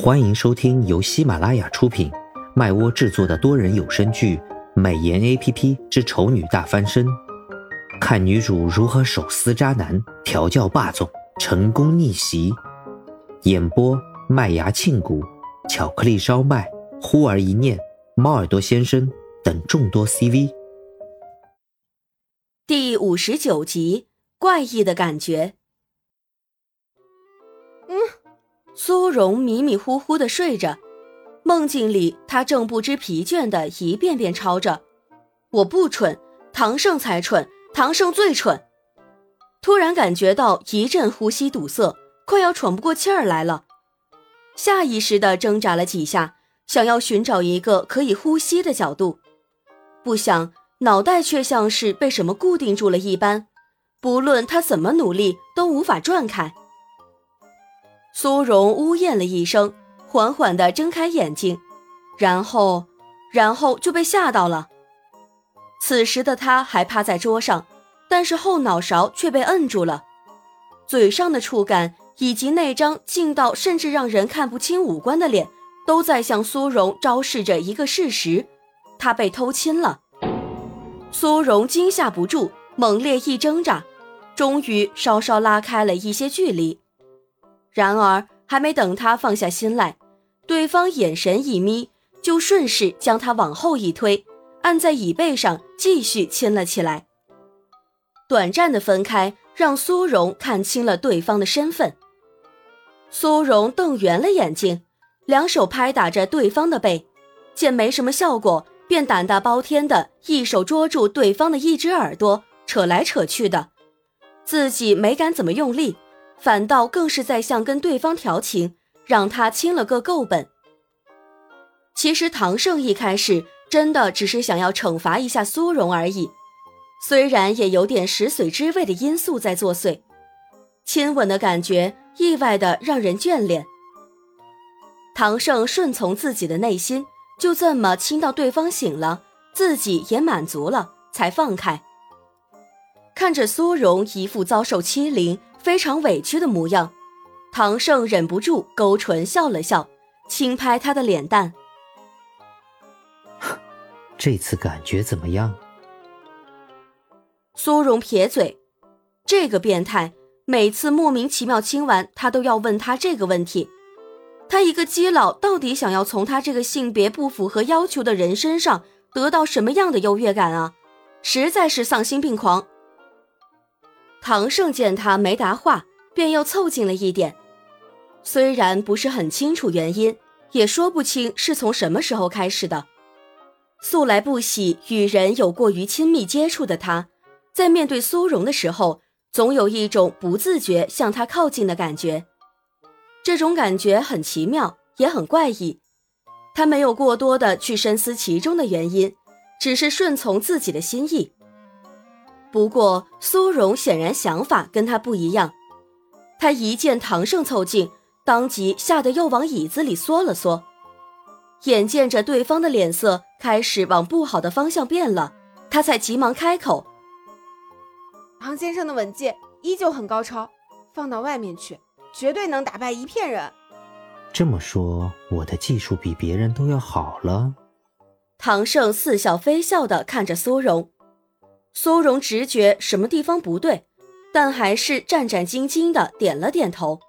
欢迎收听由喜马拉雅出品、麦窝制作的多人有声剧《美颜 A P P 之丑女大翻身》，看女主如何手撕渣男、调教霸总、成功逆袭。演播：麦芽庆谷、巧克力烧麦、忽而一念、猫耳朵先生等众多 C V。第五十九集，怪异的感觉。苏荣迷迷糊糊的睡着，梦境里他正不知疲倦的一遍遍抄着：“我不蠢，唐胜才蠢，唐胜最蠢。”突然感觉到一阵呼吸堵塞，快要喘不过气儿来了，下意识的挣扎了几下，想要寻找一个可以呼吸的角度，不想脑袋却像是被什么固定住了一般，不论他怎么努力都无法转开。苏荣呜咽了一声，缓缓地睁开眼睛，然后，然后就被吓到了。此时的他还趴在桌上，但是后脑勺却被摁住了，嘴上的触感以及那张近到甚至让人看不清五官的脸，都在向苏荣昭示着一个事实：他被偷亲了。苏荣惊吓不住，猛烈一挣扎，终于稍稍拉开了一些距离。然而，还没等他放下心来，对方眼神一眯，就顺势将他往后一推，按在椅背上继续亲了起来。短暂的分开，让苏荣看清了对方的身份。苏荣瞪圆了眼睛，两手拍打着对方的背，见没什么效果，便胆大包天的一手捉住对方的一只耳朵，扯来扯去的，自己没敢怎么用力。反倒更是在向跟对方调情，让他亲了个够本。其实唐胜一开始真的只是想要惩罚一下苏荣而已，虽然也有点食髓知味的因素在作祟，亲吻的感觉意外的让人眷恋。唐胜顺从自己的内心，就这么亲到对方醒了，自己也满足了，才放开。看着苏荣一副遭受欺凌。非常委屈的模样，唐胜忍不住勾唇笑了笑，轻拍他的脸蛋。这次感觉怎么样？苏荣撇嘴，这个变态每次莫名其妙亲完，他都要问他这个问题。他一个基佬，到底想要从他这个性别不符合要求的人身上得到什么样的优越感啊？实在是丧心病狂。唐胜见他没答话，便又凑近了一点。虽然不是很清楚原因，也说不清是从什么时候开始的。素来不喜与人有过于亲密接触的他，在面对苏荣的时候，总有一种不自觉向他靠近的感觉。这种感觉很奇妙，也很怪异。他没有过多的去深思其中的原因，只是顺从自己的心意。不过，苏荣显然想法跟他不一样。他一见唐胜凑近，当即吓得又往椅子里缩了缩。眼见着对方的脸色开始往不好的方向变了，他才急忙开口：“唐先生的吻技依旧很高超，放到外面去，绝对能打败一片人。”这么说，我的技术比别人都要好了？唐胜似笑非笑的看着苏荣。苏荣直觉什么地方不对，但还是战战兢兢的点了点头。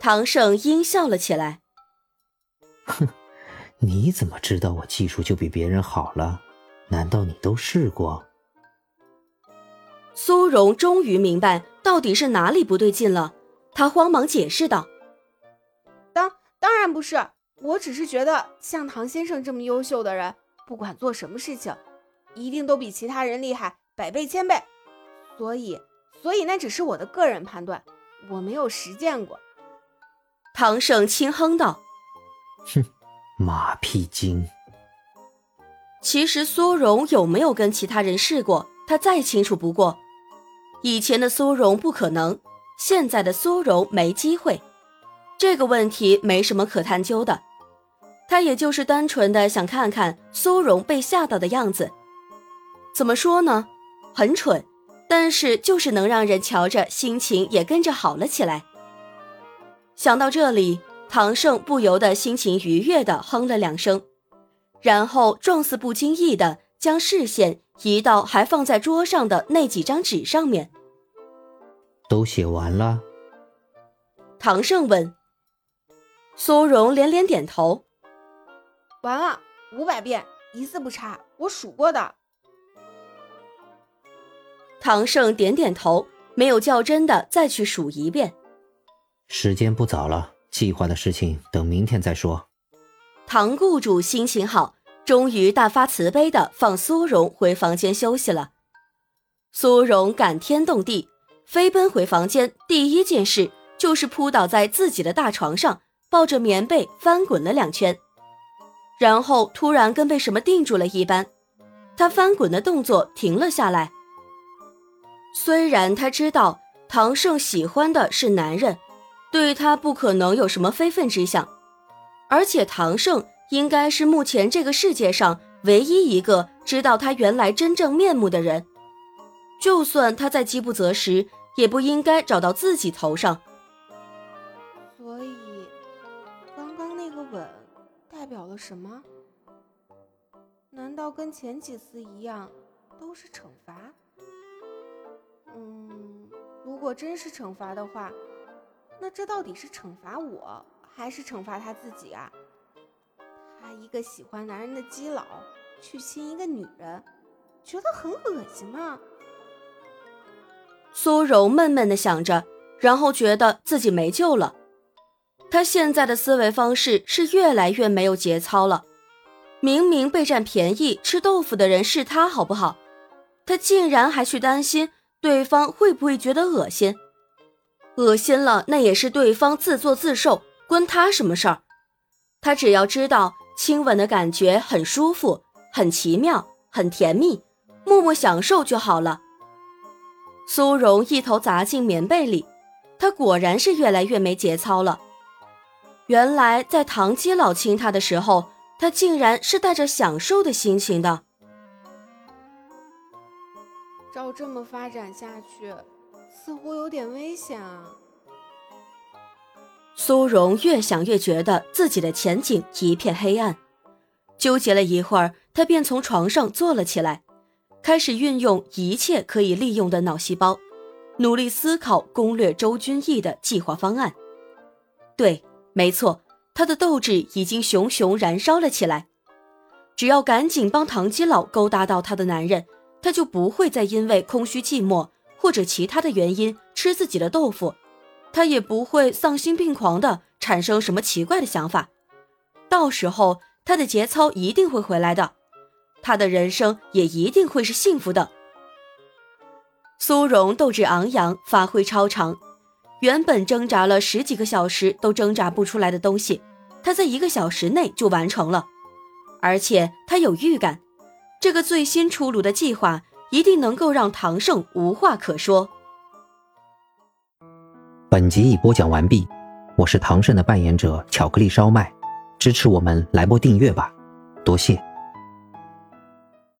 唐胜阴笑了起来：“哼，你怎么知道我技术就比别人好了？难道你都试过？”苏荣终于明白到底是哪里不对劲了，他慌忙解释道：“当当然不是，我只是觉得像唐先生这么优秀的人，不管做什么事情。”一定都比其他人厉害百倍千倍，所以，所以那只是我的个人判断，我没有实践过。唐胜轻哼道：“哼，马屁精。”其实苏荣有没有跟其他人试过，他再清楚不过。以前的苏荣不可能，现在的苏荣没机会。这个问题没什么可探究的，他也就是单纯的想看看苏荣被吓到的样子。怎么说呢？很蠢，但是就是能让人瞧着心情也跟着好了起来。想到这里，唐胜不由得心情愉悦地哼了两声，然后状似不经意地将视线移到还放在桌上的那几张纸上面。都写完了？唐胜问。苏荣连连点头。完了，五百遍，一字不差，我数过的。唐胜点点头，没有较真的再去数一遍。时间不早了，计划的事情等明天再说。唐雇主心情好，终于大发慈悲的放苏荣回房间休息了。苏荣感天动地，飞奔回房间，第一件事就是扑倒在自己的大床上，抱着棉被翻滚了两圈，然后突然跟被什么定住了一般，他翻滚的动作停了下来。虽然他知道唐胜喜欢的是男人。对他不可能有什么非分之想，而且唐胜应该是目前这个世界上唯一一个知道他原来真正面目的人。就算他在饥不择食，也不应该找到自己头上。所以，刚刚那个吻代表了什么？难道跟前几次一样，都是惩罚？嗯，如果真是惩罚的话。那这到底是惩罚我，还是惩罚他自己啊？他一个喜欢男人的基佬，去亲一个女人，觉得很恶心吗？苏柔闷闷的想着，然后觉得自己没救了。他现在的思维方式是越来越没有节操了。明明被占便宜吃豆腐的人是他，好不好？他竟然还去担心对方会不会觉得恶心。恶心了，那也是对方自作自受，关他什么事儿？他只要知道亲吻的感觉很舒服、很奇妙、很甜蜜，默默享受就好了。苏荣一头砸进棉被里，他果然是越来越没节操了。原来在唐基老亲他的时候，他竟然是带着享受的心情的。照这么发展下去。似乎有点危险啊！苏荣越想越觉得自己的前景一片黑暗，纠结了一会儿，他便从床上坐了起来，开始运用一切可以利用的脑细胞，努力思考攻略周君逸的计划方案。对，没错，他的斗志已经熊熊燃烧了起来。只要赶紧帮唐基佬勾搭到他的男人，他就不会再因为空虚寂寞。或者其他的原因吃自己的豆腐，他也不会丧心病狂的产生什么奇怪的想法。到时候他的节操一定会回来的，他的人生也一定会是幸福的。苏荣斗志昂扬，发挥超常，原本挣扎了十几个小时都挣扎不出来的东西，他在一个小时内就完成了，而且他有预感，这个最新出炉的计划。一定能够让唐盛无话可说。本集已播讲完毕，我是唐盛的扮演者巧克力烧麦，支持我们来波订阅吧，多谢。